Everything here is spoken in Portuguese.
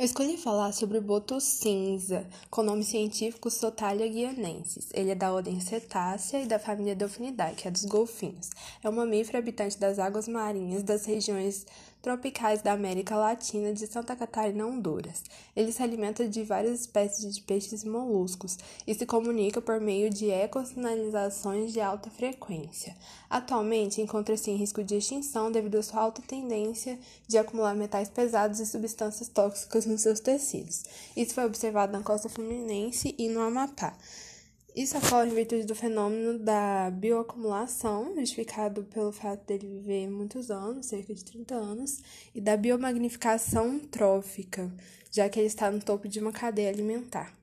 Eu escolhi falar sobre o boto cinza, com nome científico Sotalia guianensis. Ele é da ordem Cetácea e da família Delphinidae, que é dos golfinhos. É um mamífero habitante das águas marinhas das regiões tropicais da América Latina de Santa Catarina Honduras. Ele se alimenta de várias espécies de peixes e moluscos e se comunica por meio de ecossinalizações de alta frequência. Atualmente encontra-se em risco de extinção devido à sua alta tendência de acumular metais pesados e substâncias tóxicas nos seus tecidos. Isso foi observado na costa fluminense e no Amapá. Isso ocorre em virtude do fenômeno da bioacumulação, justificado pelo fato dele viver muitos anos, cerca de 30 anos, e da biomagnificação trófica, já que ele está no topo de uma cadeia alimentar.